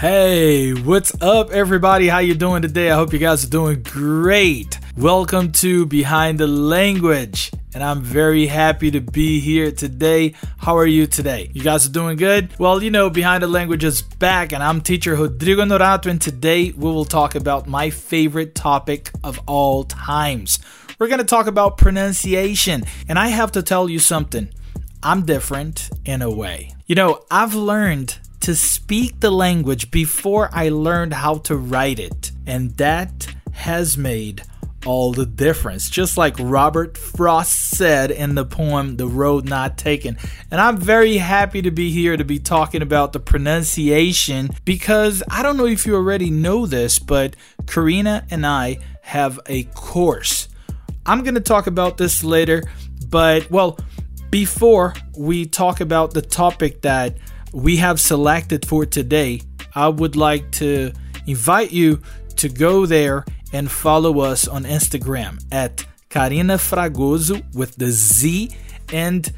Hey, what's up everybody? How you doing today? I hope you guys are doing great. Welcome to Behind the Language. And I'm very happy to be here today. How are you today? You guys are doing good? Well, you know, Behind the Language is back, and I'm teacher Rodrigo Honorato, and today we will talk about my favorite topic of all times. We're to talk about pronunciation, and I have to tell you something. I'm different in a way. You know, I've learned to speak the language before I learned how to write it. And that has made all the difference. Just like Robert Frost said in the poem The Road Not Taken. And I'm very happy to be here to be talking about the pronunciation because I don't know if you already know this, but Karina and I have a course. I'm going to talk about this later, but well, before we talk about the topic that we have selected for today, I would like to invite you to go there and follow us on Instagram at Karina Fragoso with the Z and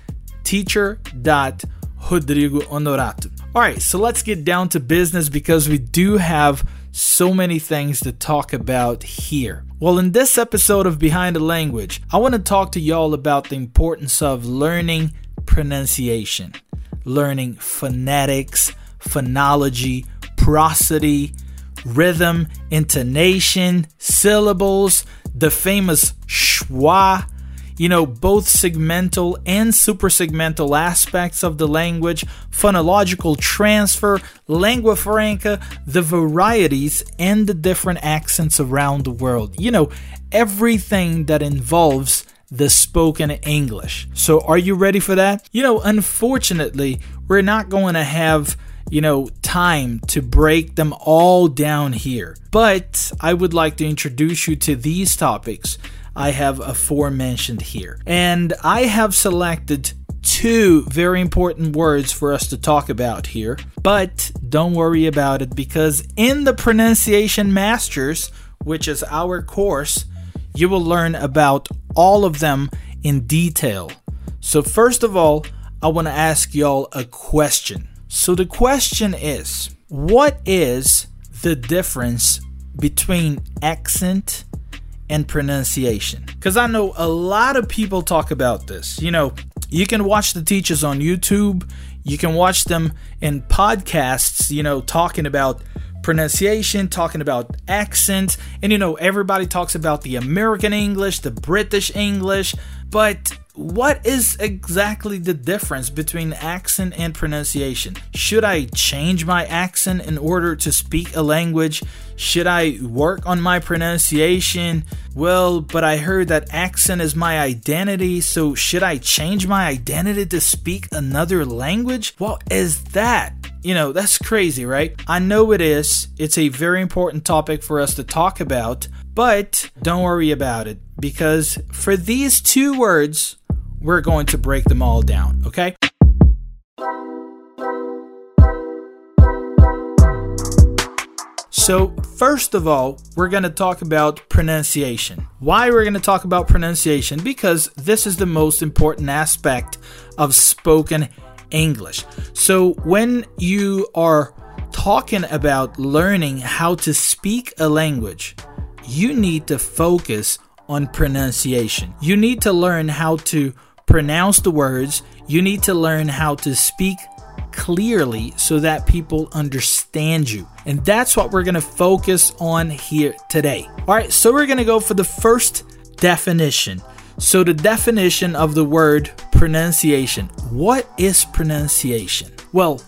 teacher.rodrigo Honorato. All right, so let's get down to business because we do have so many things to talk about here. Well, in this episode of Behind the Language, I want to talk to y'all about the importance of learning pronunciation learning phonetics, phonology, prosody, rhythm, intonation, syllables, the famous schwa, you know, both segmental and suprasegmental aspects of the language, phonological transfer, lingua franca, the varieties and the different accents around the world. You know, everything that involves the spoken English. So, are you ready for that? You know, unfortunately, we're not going to have you know, time to break them all down here. But I would like to introduce you to these topics I have aforementioned here. And I have selected two very important words for us to talk about here. But don't worry about it because in the Pronunciation Masters, which is our course, you will learn about all of them in detail. So, first of all, I want to ask y'all a question. So, the question is what is the difference between accent and pronunciation? Because I know a lot of people talk about this. You know, you can watch the teachers on YouTube, you can watch them in podcasts, you know, talking about pronunciation, talking about accent, and you know, everybody talks about the American English, the British English, but what is exactly the difference between accent and pronunciation? Should I change my accent in order to speak a language? Should I work on my pronunciation? Well, but I heard that accent is my identity, so should I change my identity to speak another language? What is that? You know, that's crazy, right? I know it is. It's a very important topic for us to talk about, but don't worry about it because for these two words, we're going to break them all down, okay? So, first of all, we're going to talk about pronunciation. Why we're going to talk about pronunciation? Because this is the most important aspect of spoken English. So when you are talking about learning how to speak a language, you need to focus on pronunciation. You need to learn how to pronounce the words, you need to learn how to speak clearly so that people understand you. And that's what we're going to focus on here today. All right, so we're going to go for the first definition. So, the definition of the word pronunciation. What is pronunciation? Well,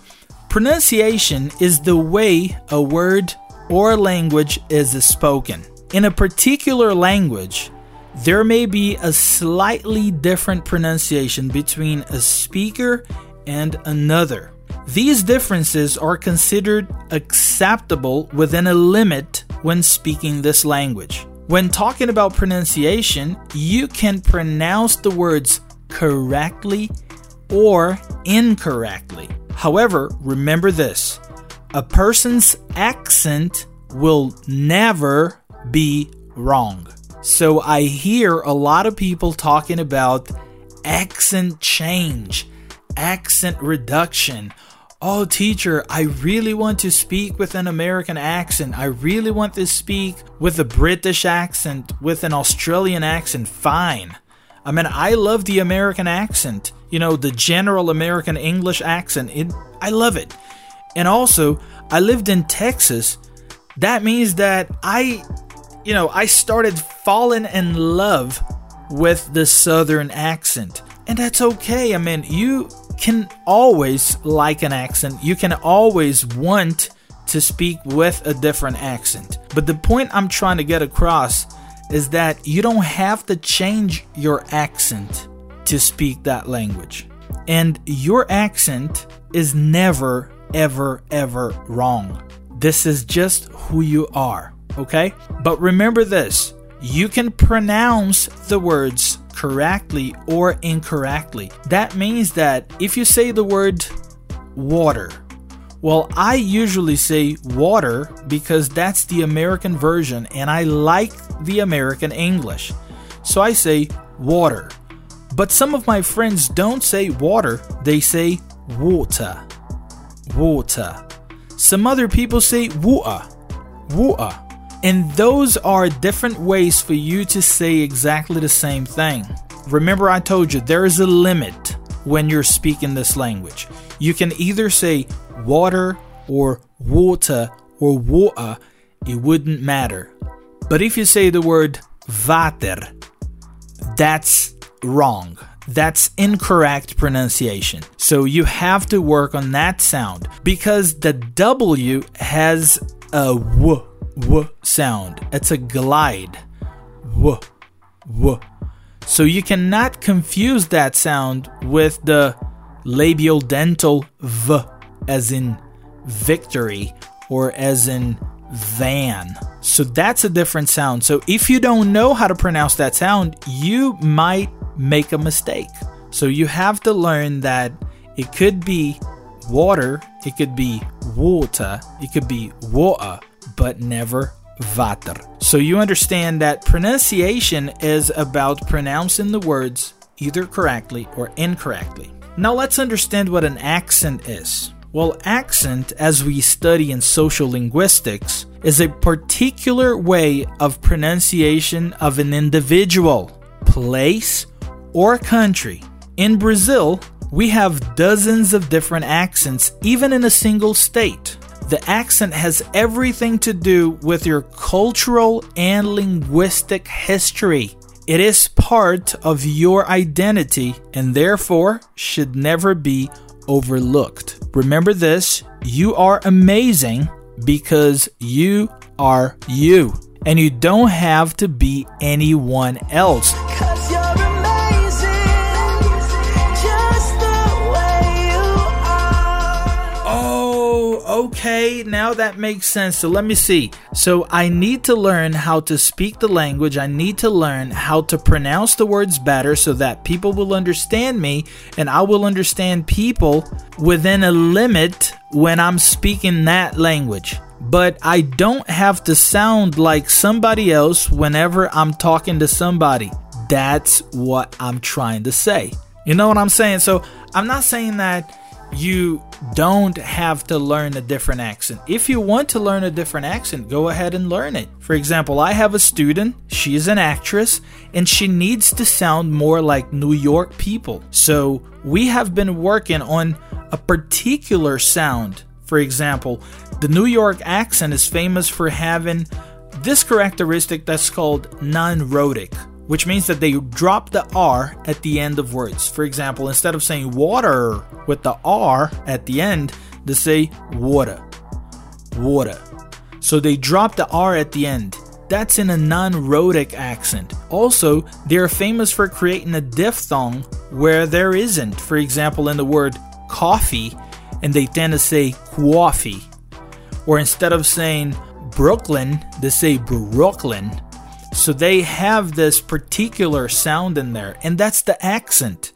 pronunciation is the way a word or language is spoken. In a particular language, there may be a slightly different pronunciation between a speaker and another. These differences are considered acceptable within a limit when speaking this language. When talking about pronunciation, you can pronounce the words correctly or incorrectly. However, remember this a person's accent will never be wrong. So I hear a lot of people talking about accent change, accent reduction. Oh, teacher, I really want to speak with an American accent. I really want to speak with a British accent, with an Australian accent. Fine. I mean, I love the American accent. You know, the general American English accent. It, I love it. And also, I lived in Texas. That means that I, you know, I started falling in love with the southern accent. And that's okay. I mean, you can always like an accent. You can always want to speak with a different accent. But the point I'm trying to get across is that you don't have to change your accent to speak that language. And your accent is never, ever, ever wrong. This is just who you are, okay? But remember this you can pronounce the words correctly or incorrectly. That means that if you say the word water, well, I usually say water because that's the American version and I like the American English. So I say water. But some of my friends don't say water, they say water. Water. Some other people say water. Water. And those are different ways for you to say exactly the same thing. Remember, I told you there is a limit when you're speaking this language. You can either say water or water or water, it wouldn't matter. But if you say the word water, that's wrong. That's incorrect pronunciation. So you have to work on that sound because the W has a W w sound. It's a glide. W, w. So you cannot confuse that sound with the labial dental v, as in victory or as in van. So that's a different sound. So if you don't know how to pronounce that sound, you might make a mistake. So you have to learn that it could be water, it could be water, it could be water but never water. So you understand that pronunciation is about pronouncing the words either correctly or incorrectly. Now let's understand what an accent is. Well, accent, as we study in social linguistics, is a particular way of pronunciation of an individual, place, or country. In Brazil, we have dozens of different accents, even in a single state. The accent has everything to do with your cultural and linguistic history. It is part of your identity and therefore should never be overlooked. Remember this you are amazing because you are you, and you don't have to be anyone else. Okay, now that makes sense. So let me see. So I need to learn how to speak the language. I need to learn how to pronounce the words better so that people will understand me and I will understand people within a limit when I'm speaking that language. But I don't have to sound like somebody else whenever I'm talking to somebody. That's what I'm trying to say. You know what I'm saying? So I'm not saying that you don't have to learn a different accent. If you want to learn a different accent, go ahead and learn it. For example, I have a student, she's an actress, and she needs to sound more like New York people. So we have been working on a particular sound. For example, the New York accent is famous for having this characteristic that's called non rhotic which means that they drop the R at the end of words. For example, instead of saying water with the R at the end, they say water. Water. So they drop the R at the end. That's in a non rhotic accent. Also, they are famous for creating a diphthong where there isn't. For example, in the word coffee, and they tend to say coffee. Or instead of saying Brooklyn, they say Brooklyn so they have this particular sound in there, and that's the accent.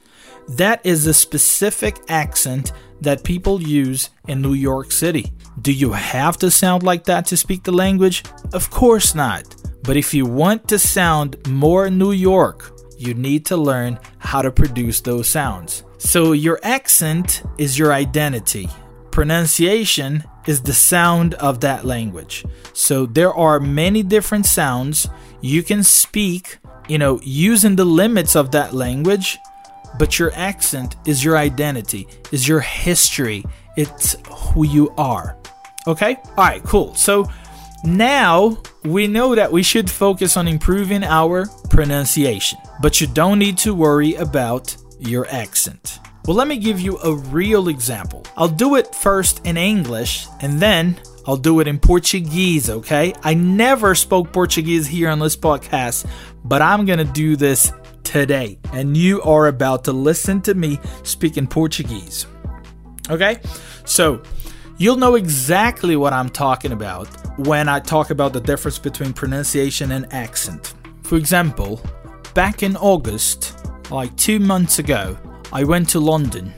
That is a specific accent that people use in New York City. Do you have to sound like that to speak the language? Of course not. But if you want to sound more New York, you need to learn how to produce those sounds. So your accent is your identity pronunciation is the sound of that language. So there are many different sounds you can speak, you know, using the limits of that language, but your accent is your identity, is your history, it's who you are. Okay? All right, cool. So now we know that we should focus on improving our pronunciation, but you don't need to worry about your accent. Well, let me give you a real example. I'll do it first in English and then I'll do it in Portuguese, okay? I never spoke Portuguese here on this podcast, but I'm gonna do this today. And you are about to listen to me speak in Portuguese, okay? So, you'll know exactly what I'm talking about when I talk about the difference between pronunciation and accent. For example, back in August, like two months ago, I went to London.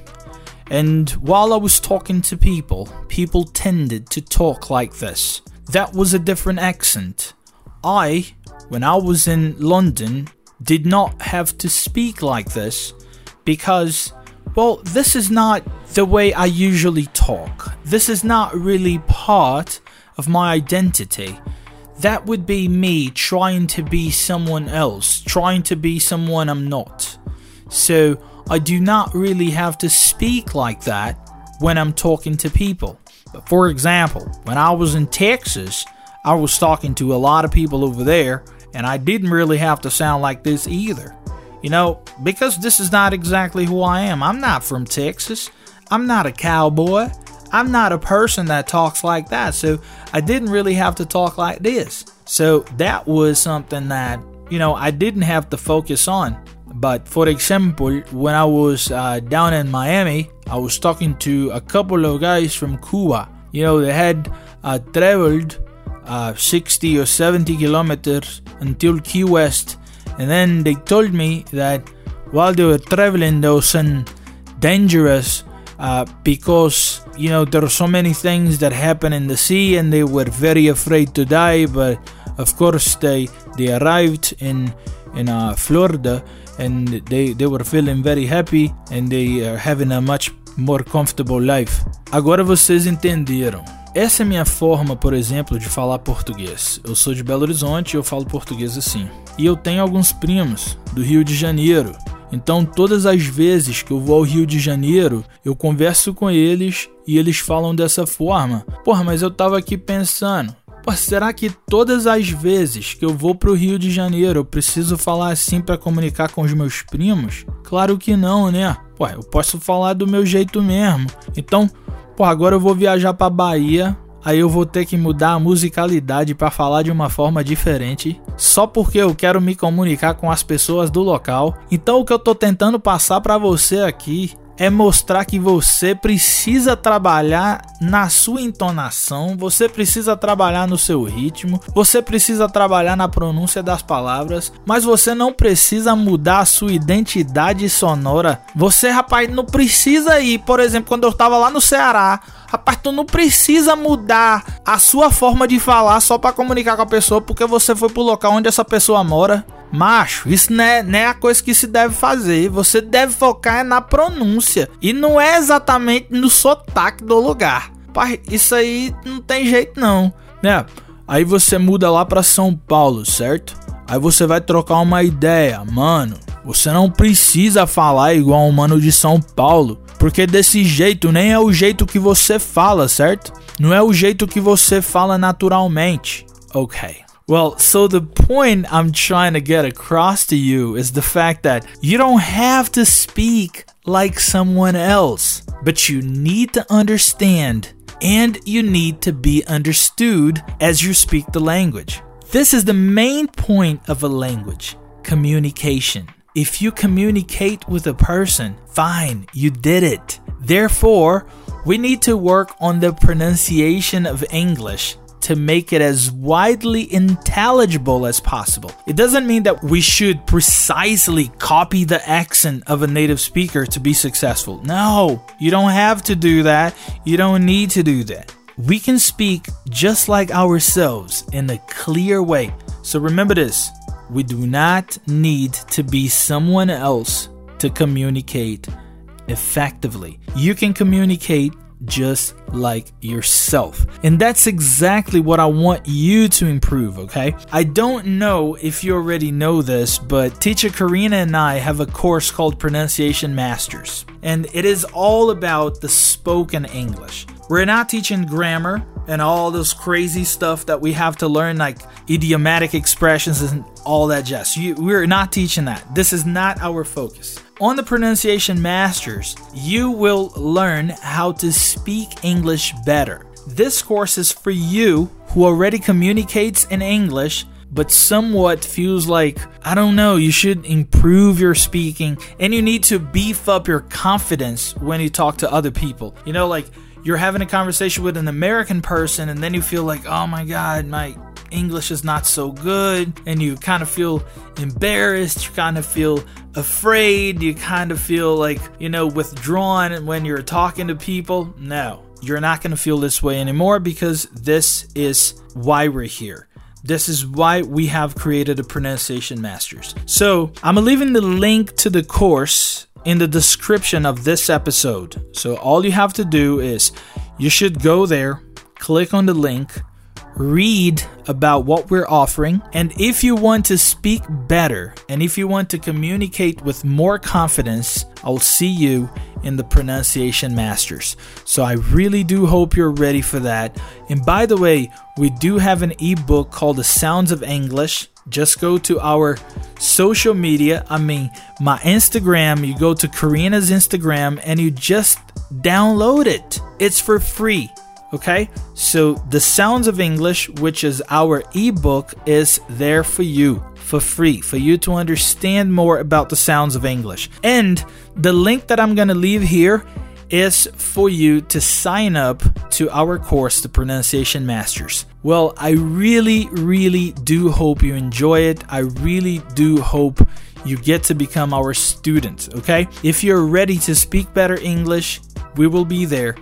And while I was talking to people, people tended to talk like this. That was a different accent. I, when I was in London, did not have to speak like this because, well, this is not the way I usually talk. This is not really part of my identity. That would be me trying to be someone else, trying to be someone I'm not. So I do not really have to speak like that when I'm talking to people. But for example, when I was in Texas, I was talking to a lot of people over there, and I didn't really have to sound like this either. You know, because this is not exactly who I am. I'm not from Texas. I'm not a cowboy. I'm not a person that talks like that. So I didn't really have to talk like this. So that was something that, you know, I didn't have to focus on. But for example, when I was uh, down in Miami, I was talking to a couple of guys from Cuba. You know, they had uh, traveled uh, 60 or 70 kilometers until Key West, and then they told me that while they were traveling, they were dangerous uh, because you know there are so many things that happen in the sea, and they were very afraid to die. But of course, they they arrived in in uh, Florida and they, they were feeling very happy and they are having a much more comfortable life. Agora vocês entenderam. Essa é minha forma, por exemplo, de falar português. Eu sou de Belo Horizonte e eu falo português assim. E eu tenho alguns primos do Rio de Janeiro. Então, todas as vezes que eu vou ao Rio de Janeiro, eu converso com eles e eles falam dessa forma. Porra, mas eu tava aqui pensando, Pô, será que todas as vezes que eu vou pro Rio de Janeiro eu preciso falar assim para comunicar com os meus primos? Claro que não, né? Pô, eu posso falar do meu jeito mesmo. Então, pô, agora eu vou viajar para Bahia, aí eu vou ter que mudar a musicalidade para falar de uma forma diferente, só porque eu quero me comunicar com as pessoas do local. Então o que eu tô tentando passar para você aqui é mostrar que você precisa trabalhar na sua entonação, você precisa trabalhar no seu ritmo, você precisa trabalhar na pronúncia das palavras, mas você não precisa mudar a sua identidade sonora. Você, rapaz, não precisa ir, por exemplo, quando eu tava lá no Ceará, Rapaz, tu não precisa mudar a sua forma de falar só para comunicar com a pessoa porque você foi pro local onde essa pessoa mora. Macho, isso não é, não é a coisa que se deve fazer. Você deve focar na pronúncia e não é exatamente no sotaque do lugar. Pai, isso aí não tem jeito não, né? Aí você muda lá para São Paulo, certo? Aí você vai trocar uma ideia, mano. Você não precisa falar igual um mano de São Paulo, porque desse jeito nem é o jeito que você fala, certo? Não é o jeito que você fala naturalmente. Ok. Well, so the point I'm trying to get across to you is the fact that you don't have to speak like someone else, but you need to understand and you need to be understood as you speak the language. This is the main point of a language communication. If you communicate with a person, fine, you did it. Therefore, we need to work on the pronunciation of English to make it as widely intelligible as possible. It doesn't mean that we should precisely copy the accent of a native speaker to be successful. No, you don't have to do that. You don't need to do that. We can speak just like ourselves in a clear way. So remember this we do not need to be someone else to communicate effectively. You can communicate just like yourself. And that's exactly what I want you to improve, okay? I don't know if you already know this, but teacher Karina and I have a course called Pronunciation Masters, and it is all about the spoken English. We're not teaching grammar and all this crazy stuff that we have to learn, like idiomatic expressions and all that jazz. We're not teaching that. This is not our focus. On the Pronunciation Masters, you will learn how to speak English better. This course is for you who already communicates in English but somewhat feels like, I don't know, you should improve your speaking and you need to beef up your confidence when you talk to other people. You know, like you're having a conversation with an American person and then you feel like, oh my God, my English is not so good, and you kind of feel embarrassed, you kind of feel afraid, you kind of feel like, you know, withdrawn when you're talking to people. No, you're not going to feel this way anymore because this is why we're here. This is why we have created a pronunciation masters. So, I'm leaving the link to the course in the description of this episode. So all you have to do is you should go there, click on the link, read about what we're offering, and if you want to speak better and if you want to communicate with more confidence, I'll see you in the pronunciation masters. So I really do hope you're ready for that. And by the way, we do have an ebook called The Sounds of English just go to our social media. I mean, my Instagram. You go to Karina's Instagram and you just download it. It's for free. Okay? So, The Sounds of English, which is our ebook, is there for you for free for you to understand more about the sounds of English. And the link that I'm going to leave here is for you to sign up to our course, The Pronunciation Masters. Well, I really, really do hope you enjoy it. I really do hope you get to become our student, okay? If you're ready to speak better English, we will be there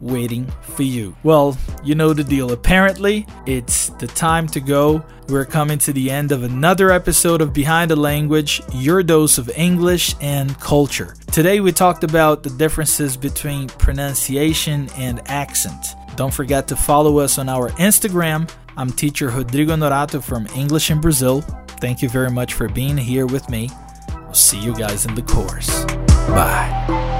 waiting for you. Well, you know the deal. Apparently, it's the time to go. We're coming to the end of another episode of Behind the Language, your dose of English and culture. Today, we talked about the differences between pronunciation and accent. Don't forget to follow us on our Instagram. I'm teacher Rodrigo Honorato from English in Brazil. Thank you very much for being here with me. We'll see you guys in the course. Bye.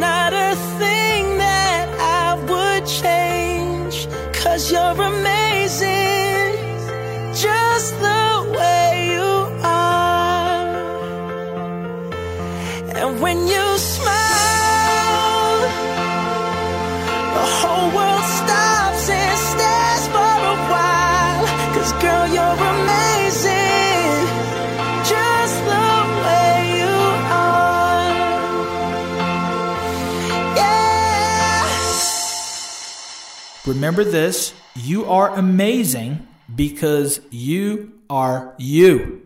not a thing that I would change. Cause you're amazing, Remember this you are amazing because you are you.